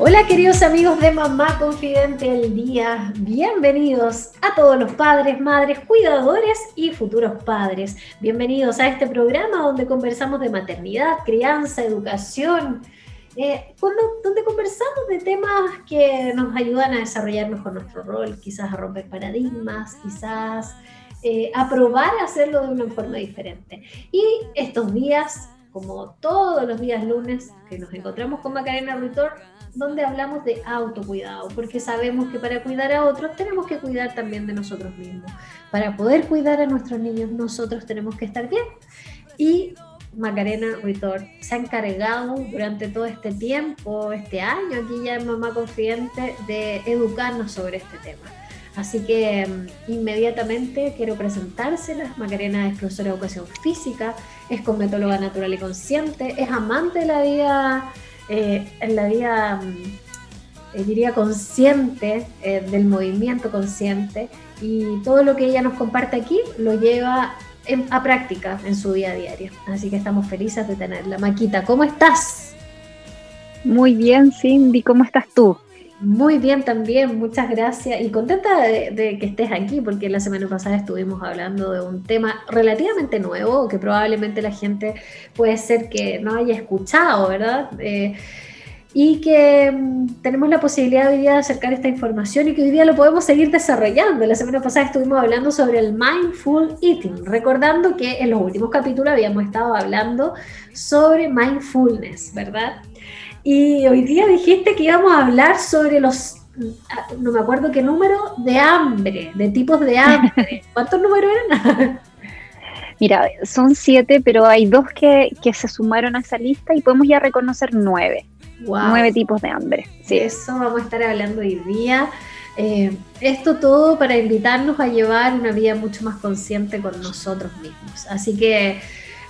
Hola queridos amigos de Mamá Confidente el Día, bienvenidos a todos los padres, madres, cuidadores y futuros padres. Bienvenidos a este programa donde conversamos de maternidad, crianza, educación, eh, donde conversamos de temas que nos ayudan a desarrollar mejor nuestro rol, quizás a romper paradigmas, quizás eh, a probar a hacerlo de una forma diferente. Y estos días, como todos los días lunes, que nos encontramos con Macarena Ritor, donde hablamos de autocuidado, porque sabemos que para cuidar a otros tenemos que cuidar también de nosotros mismos. Para poder cuidar a nuestros niños, nosotros tenemos que estar bien. Y Macarena Ritor se ha encargado durante todo este tiempo, este año, aquí ya en Mamá Confidente, de educarnos sobre este tema. Así que mm, inmediatamente quiero presentárselas. Macarena es profesora de educación física, es cosmetóloga natural y consciente, es amante de la vida eh, en la vida, mm, eh, diría, consciente, eh, del movimiento consciente, y todo lo que ella nos comparte aquí lo lleva a práctica en su día a diario. Así que estamos felices de tenerla. Maquita, ¿cómo estás? Muy bien, Cindy, ¿cómo estás tú? Muy bien también, muchas gracias y contenta de, que estés aquí porque la semana pasada estuvimos hablando de un tema relativamente nuevo que probablemente la gente puede ser que no haya escuchado, ¿verdad? Eh, y que mm, tenemos la posibilidad hoy día de acercar esta información y que hoy día lo podemos seguir desarrollando. La semana pasada estuvimos hablando sobre el mindful eating, recordando que en los últimos capítulos habíamos estado hablando sobre mindfulness, ¿verdad? Y hoy día dijiste que íbamos a hablar sobre los, no me acuerdo qué número, de hambre, de tipos de hambre. ¿Cuántos números eran? Mira, son siete, pero hay dos que, se sumaron a esa lista y podemos ya reconocer nueve. Nueve tipos de hambre. Sí. Eso vamos a estar hablando hoy día. Eh, esto todo para invitarnos a llevar una vida mucho más consciente con nosotros mismos. Así que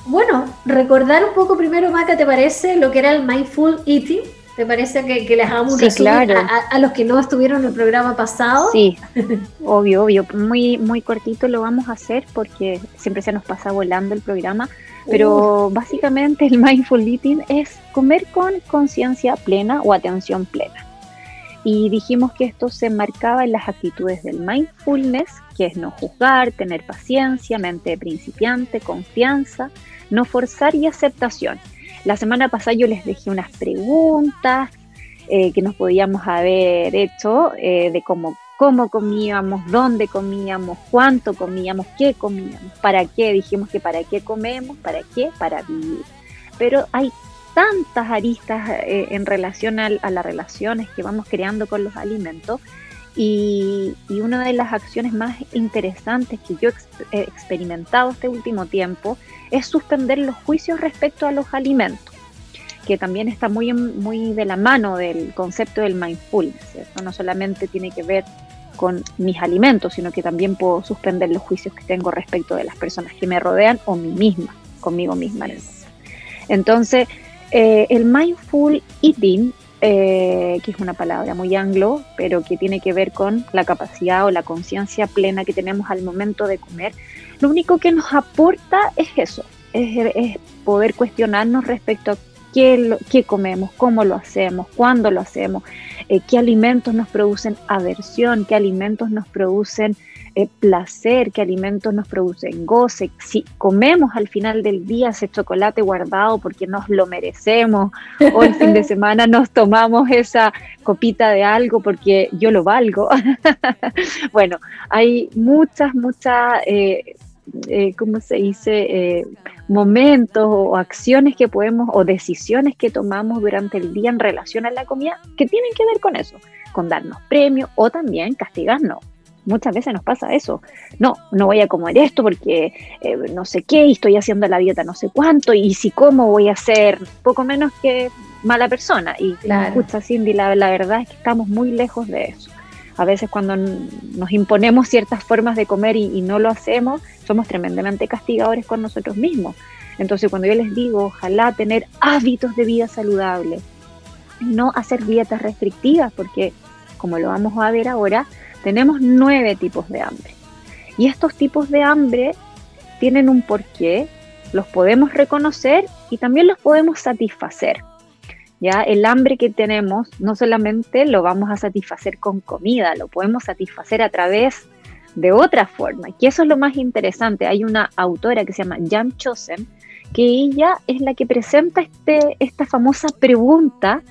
bueno, recordar un poco primero, Maca, ¿te parece lo que era el Mindful Eating? ¿Te parece que, les hagamos un resumen a, los que no estuvieron en el programa pasado? Sí, obvio, obvio. Muy, muy cortito lo vamos a hacer porque siempre se nos pasa volando el programa. Pero básicamente el mindful eating es comer con conciencia plena o atención plena. Y dijimos que esto se marcaba en las actitudes del mindfulness, que es no juzgar, tener paciencia, mente de principiante, confianza, no forzar y aceptación. La semana pasada yo les dejé unas preguntas eh, que nos podíamos haber hecho eh, de cómo, cómo comíamos, dónde comíamos, cuánto comíamos, qué comíamos, para qué. Dijimos que para qué comemos, para qué, para vivir. Pero hay tantas aristas eh, en relación a las relaciones que vamos creando con los alimentos y, una de las acciones más interesantes que yo he experimentado este último tiempo es suspender los juicios respecto a los alimentos, que también está muy, muy de la mano del concepto del mindfulness. Eso no solamente tiene que ver con mis alimentos, sino que también puedo suspender los juicios que tengo respecto de las personas que me rodean o mí misma, conmigo misma. Entonces, eh, el mindful eating eh, que es una palabra muy anglo, pero que tiene que ver con la capacidad o la conciencia plena que tenemos al momento de comer, lo único que nos aporta es eso, es, poder cuestionarnos respecto a qué, qué, comemos, cómo lo hacemos, cuándo lo hacemos, eh, qué alimentos nos producen aversión, qué alimentos nos producen eh, placer, qué alimentos nos producen goce, si comemos al final del día ese chocolate guardado porque nos lo merecemos, o el fin de semana nos tomamos esa copita de algo porque yo lo valgo. bueno, hay muchas, muchas... Eh, eh, ¿cómo se dice? momentos o acciones que podemos o decisiones que tomamos durante el día en relación a la comida que tienen que ver con eso, con darnos premios o también castigarnos muchas veces nos pasa eso. No, no voy a comer esto porque eh, no sé qué y estoy haciendo la dieta no sé cuánto y si como voy a hacer poco menos que mala persona. Y escucha, Cindy, la, verdad es que estamos muy lejos de eso. A veces cuando nos imponemos ciertas formas de comer y, no lo hacemos, somos tremendamente castigadores con nosotros mismos. Entonces cuando yo les digo, ojalá tener hábitos de vida saludable, no hacer dietas restrictivas, porque como lo vamos a ver ahora, tenemos nueve tipos de hambre. Y estos tipos de hambre tienen un porqué, los podemos reconocer y también los podemos satisfacer. Ya el hambre que tenemos no solamente lo vamos a satisfacer con comida, lo podemos satisfacer a través de otra forma. Y eso es lo más interesante. Hay una autora que se llama Jan Chosen, que ella es la que presenta este, esta famosa pregunta.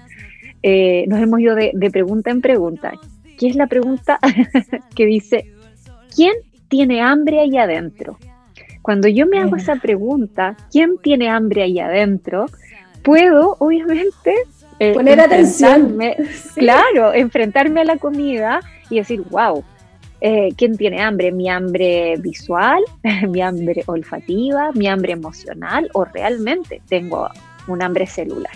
Eh, nos hemos ido de, de pregunta en pregunta. ¿Qué es la pregunta que dice, ¿quién tiene hambre ahí adentro? Cuando yo me hago esa pregunta, ¿quién tiene hambre ahí adentro? Puedo, obviamente, eh, poner atención. Claro, enfrentarme a la comida y decir, wow, eh, ¿quién tiene hambre? ¿Mi hambre visual? ¿Mi hambre olfativa? ¿Mi hambre emocional? ¿O realmente tengo un hambre celular?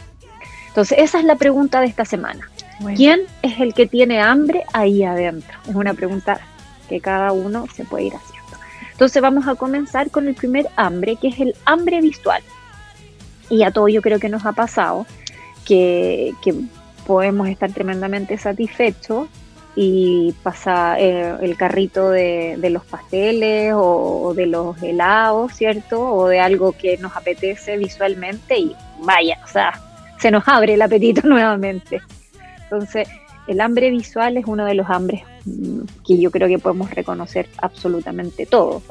Entonces, esa es la pregunta de esta semana. ¿Quién es el que tiene hambre ahí adentro? Es una pregunta que cada uno se puede ir haciendo. Entonces vamos a comenzar con el primer hambre, que es el hambre visual. Y a todo yo creo que nos ha pasado que, podemos estar tremendamente satisfechos y pasa eh, el carrito de, los pasteles o, de los helados, ¿cierto? O de algo que nos apetece visualmente y vaya, o sea, se nos abre el apetito nuevamente. Entonces, el hambre visual es uno de los hambres que yo creo que podemos reconocer absolutamente todo.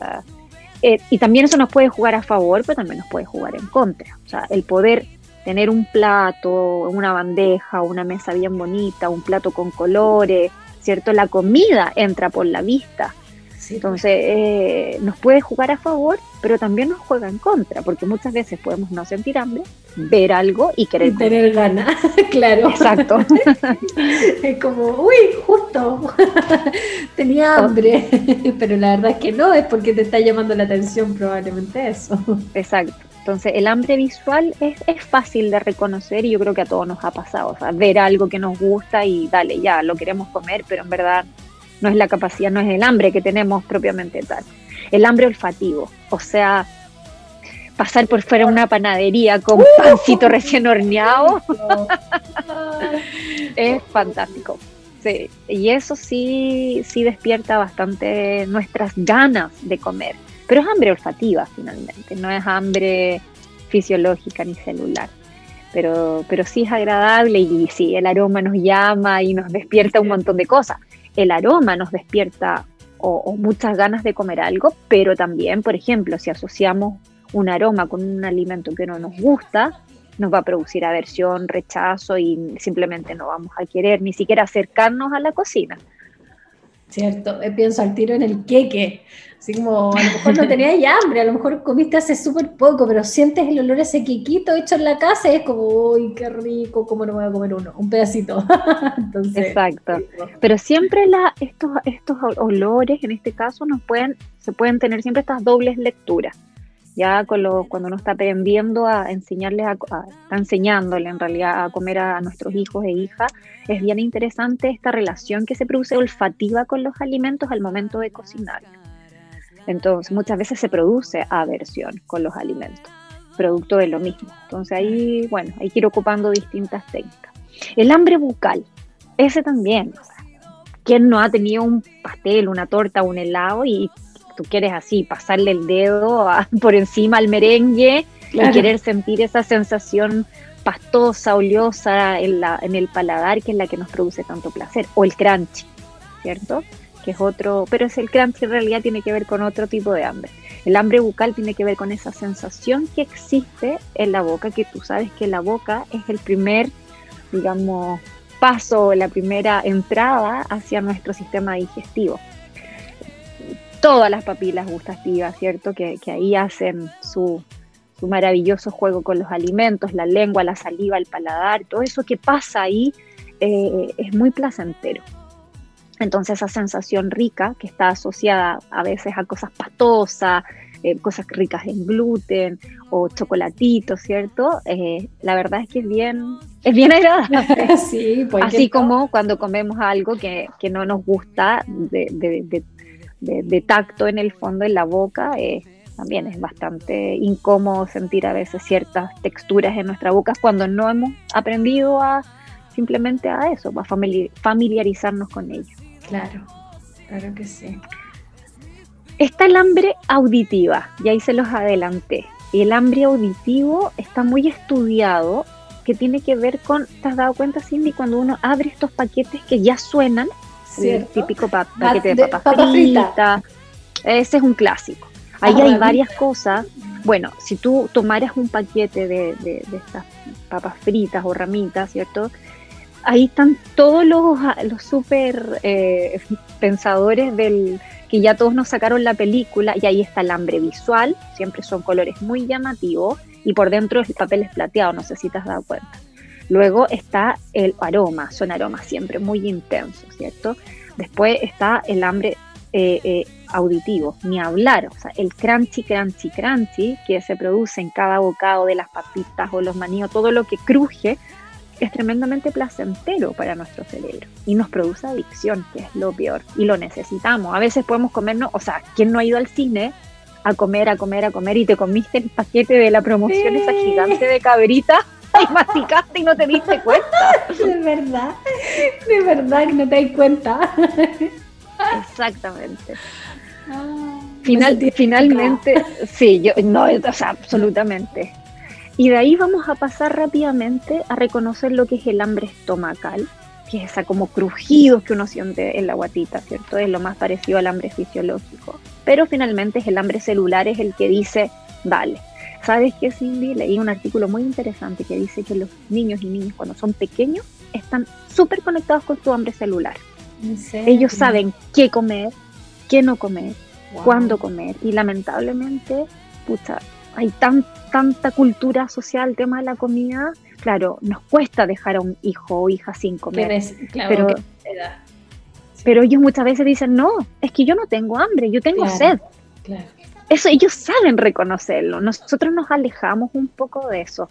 Eh, y también eso nos puede jugar a favor, pero también nos puede jugar en contra. O sea, el poder tener un plato, una bandeja, una mesa bien bonita, un plato con colores, ¿cierto? La comida entra por la vista. Entonces, eh, nos puede jugar a favor, pero también nos juega en contra, porque muchas veces podemos no sentir hambre, ver algo y querer tener ganas, claro. Exacto. es como, uy, justo, tenía hambre, pero la verdad es que no, es porque te está llamando la atención probablemente eso. Exacto. Entonces, el hambre visual es, es fácil de reconocer y yo creo que a todos nos ha pasado. O sea, ver algo que nos gusta y dale, ya, lo queremos comer, pero en verdad no es la capacidad, no es el hambre que tenemos propiamente tal. El hambre olfativo, o sea, pasar por fuera una panadería con pancito recién horneado es fantástico. Sí, y eso sí, sí despierta bastante nuestras ganas de comer. Pero es hambre olfativa finalmente, no es hambre fisiológica ni celular. Pero, pero sí es agradable y sí, el aroma nos llama y nos despierta un montón de cosas el aroma nos despierta o, muchas ganas de comer algo, pero también, por ejemplo, si asociamos un aroma con un alimento que no nos gusta, nos va a producir aversión, rechazo y simplemente no vamos a querer ni siquiera acercarnos a la cocina. Cierto, eh, pienso al tiro en el queque. Así como, a lo mejor no tenías hambre, a lo mejor comiste hace súper poco, pero sientes el olor a ese quequito hecho en la casa y es como, uy, qué rico, ¿cómo no voy a comer uno? Un pedacito. Exacto. Pero siempre la, estos, estos olores, en este caso, nos pueden, se pueden tener siempre estas dobles lecturas ya con lo, cuando uno está aprendiendo a enseñarles, a, está enseñándole en realidad a comer a, nuestros hijos e hijas, es bien interesante esta relación que se produce olfativa con los alimentos al momento de cocinar. Entonces, muchas veces se produce aversión con los alimentos, producto de lo mismo. Entonces, ahí, bueno, hay que ir ocupando distintas técnicas. El hambre bucal, ese también. ¿Quién no ha tenido un pastel, una torta, un helado y tú quieres así pasarle el dedo por encima al merengue y querer sentir esa sensación pastosa, oleosa en, la, en el paladar que es la que nos produce tanto placer, o el crunchy, ¿cierto? Que es otro, pero es el crunchy en realidad tiene que ver con otro tipo de hambre. El hambre bucal tiene que ver con esa sensación que existe en la boca, que tú sabes que la boca es el primer, digamos, paso, la primera entrada hacia nuestro sistema digestivo todas las papilas gustativas, ¿cierto? Que, ahí hacen su, maravilloso juego con los alimentos, la lengua, la saliva, el paladar, todo eso que pasa ahí eh, es muy placentero. Entonces esa sensación rica que está asociada a veces a cosas pastosas, eh, cosas ricas en gluten o chocolatitos, ¿cierto? Eh, la verdad es que es bien, es bien agradable. sí, pues Así como cuando comemos algo que, no nos gusta de, de, tacto en el fondo, en la boca, eh, también es bastante incómodo sentir a veces ciertas texturas en nuestra boca cuando no hemos aprendido a simplemente a eso, a familiarizarnos con ello. Claro, claro que sí. Está el hambre auditiva, y ahí se los adelanté. El hambre auditivo está muy estudiado, que tiene que ver con, ¿te has dado cuenta, Cindy, cuando uno abre estos paquetes que ya suenan? El típico paquete de, papas fritas. Ese es un clásico. Ahí hay varias cosas. Bueno, si tú tomaras un paquete de, de, estas papas fritas o ramitas, ¿cierto? Ahí están todos los, super eh, pensadores del, que ya todos nos sacaron la película y ahí está el hambre visual, siempre son colores muy llamativos y por dentro el papel es plateado, no sé si te has dado cuenta. Luego está el aroma, son aromas siempre muy intensos, ¿cierto? Después está el hambre eh, eh, auditivo, ni hablar, o sea, el crunchy, crunchy, crunchy que se produce en cada bocado de las papitas o los maníos, todo lo que cruje, es tremendamente placentero para nuestro cerebro y nos produce adicción, que es lo peor, y lo necesitamos. A veces podemos comernos, o sea, ¿quién no ha ido al cine a comer, a comer, a comer y te comiste el paquete de la promoción, esa gigante de cabrita? Y masticaste y no te diste cuenta. De verdad, de verdad que no te das cuenta. Exactamente. Ah, Final, finalmente, sí, yo, no, o sea, absolutamente. Y de ahí vamos a pasar rápidamente a reconocer lo que es el hambre estomacal, que es esa como crujidos que uno siente en la guatita, ¿cierto? Es lo más parecido al hambre fisiológico. Pero finalmente es el hambre celular, es el que dice, vale. ¿Sabes qué, Cindy? Leí un artículo muy interesante que dice que los niños y niñas cuando son pequeños están súper conectados con su hambre celular. Ellos saben qué comer, qué no comer, cuándo comer. Y lamentablemente, pucha, hay tan, tanta cultura social, el tema de la comida, claro, nos cuesta dejar a un hijo o hija sin comer. pero, pero ellos muchas veces dicen, no, es que yo no tengo hambre, yo tengo sed. Eso ellos saben reconocerlo. Nosotros nos alejamos un poco de eso.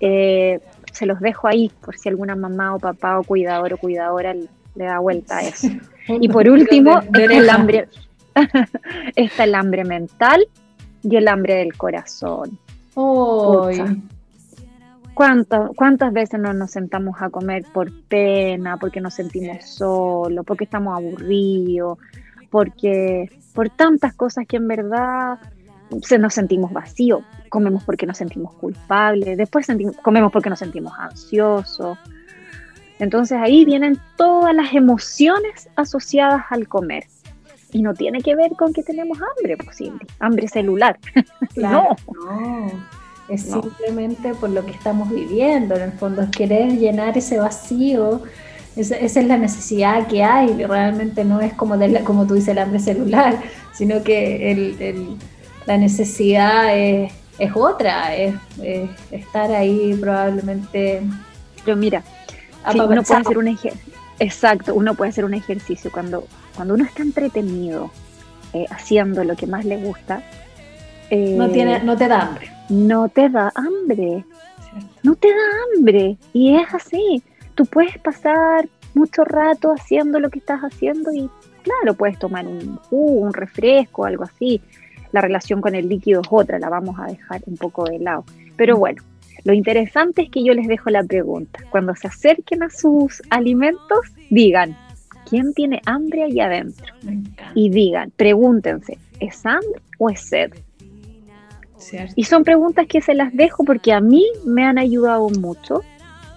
Eh, se los dejo ahí por si alguna mamá o papá o cuidador o cuidadora le, da vuelta a eso. y por último, el hambre, está el hambre mental y el hambre del corazón. ¿Cuántas, ¿Cuántas veces no nos sentamos a comer por pena, porque nos sentimos solos, porque estamos aburridos, porque por tantas cosas que en verdad se nos sentimos vacíos? Comemos porque nos sentimos culpables, después comemos porque nos sentimos ansiosos. Entonces ahí vienen todas las emociones asociadas al comer y no tiene que ver con que tenemos hambre, posible, pues, hambre celular. no. no. Es simplemente por lo que estamos viviendo, en el fondo es querer llenar ese vacío, esa, es la necesidad que hay, realmente no es como, de como tú dices el hambre celular, sino que el, la necesidad es, otra, es, estar ahí probablemente... Pero mira, uno puede hacer un exacto, uno puede hacer un ejercicio cuando cuando uno está entretenido eh, haciendo lo que más le gusta, no, tiene, no te da hambre. No te da hambre. No te da hambre. Y es así. Tú puedes pasar mucho rato haciendo lo que estás haciendo y claro, puedes tomar un jugo, un refresco, algo así. La relación con el líquido es otra, la vamos a dejar un poco de lado. Pero bueno, lo interesante es que yo les dejo la pregunta. Cuando se acerquen a sus alimentos, digan, quién tiene hambre allá adentro. Y digan, pregúntense, ¿es hambre o es sed? Y son preguntas que se las dejo porque a mí me han ayudado mucho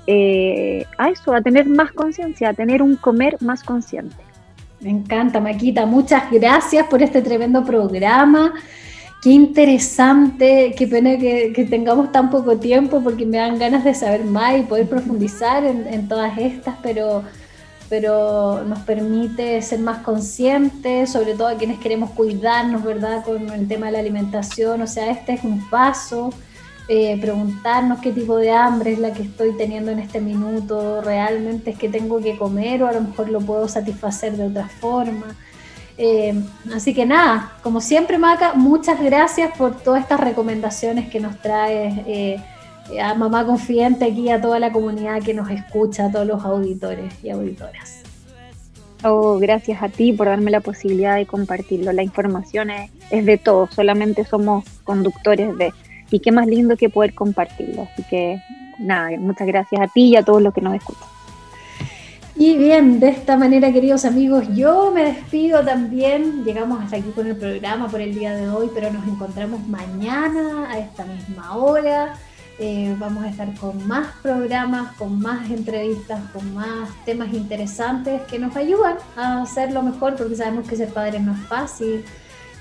eh, a eso, a tener más conciencia, a tener un comer más consciente. Me encanta, Maquita. Muchas gracias por este tremendo programa. Qué interesante, qué pena que, tengamos tan poco tiempo porque me dan ganas de saber más y poder profundizar en todas estas, pero pero nos permite ser más conscientes, sobre todo a quienes queremos cuidarnos, ¿verdad? Con el tema de la alimentación, o sea, este es un paso, eh, preguntarnos qué tipo de hambre es la que estoy teniendo en este minuto, realmente es que tengo que comer o a lo mejor lo puedo satisfacer de otra forma. Eh, así que nada, como siempre, Maca, muchas gracias por todas estas recomendaciones que nos trae eh, a Mamá Confidente aquí, a toda la comunidad que nos escucha, a todos los auditores y auditoras. Oh, gracias a ti por darme la posibilidad de compartirlo. La información es, es de todos, solamente somos conductores de. Y qué más lindo que poder compartirlo. Así que nada, muchas gracias a ti y a todos los que nos escuchan. Y bien, de esta manera, queridos amigos, yo me despido también. Llegamos hasta aquí con el programa por el día de hoy, pero nos encontramos mañana a esta misma hora. Eh, vamos a estar con más programas, con más entrevistas, con más temas interesantes que nos ayudan a hacerlo mejor, porque sabemos que ser padre no es fácil,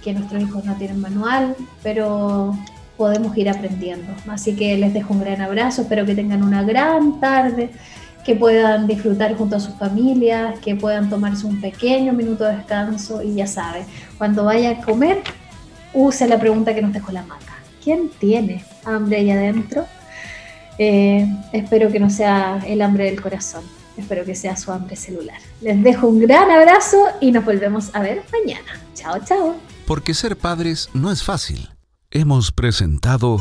que nuestros hijos no tienen manual, pero podemos ir aprendiendo. Así que les dejo un gran abrazo, espero que tengan una gran tarde que puedan disfrutar junto a sus familias, que puedan tomarse un pequeño minuto de descanso y ya saben, cuando vaya a comer, use la pregunta que nos dejó la maca. ¿Quién tiene hambre ahí adentro? Eh, espero que no sea el hambre del corazón, espero que sea su hambre celular. Les dejo un gran abrazo y nos volvemos a ver mañana. Chao, chao. Porque ser padres no es fácil. Hemos presentado...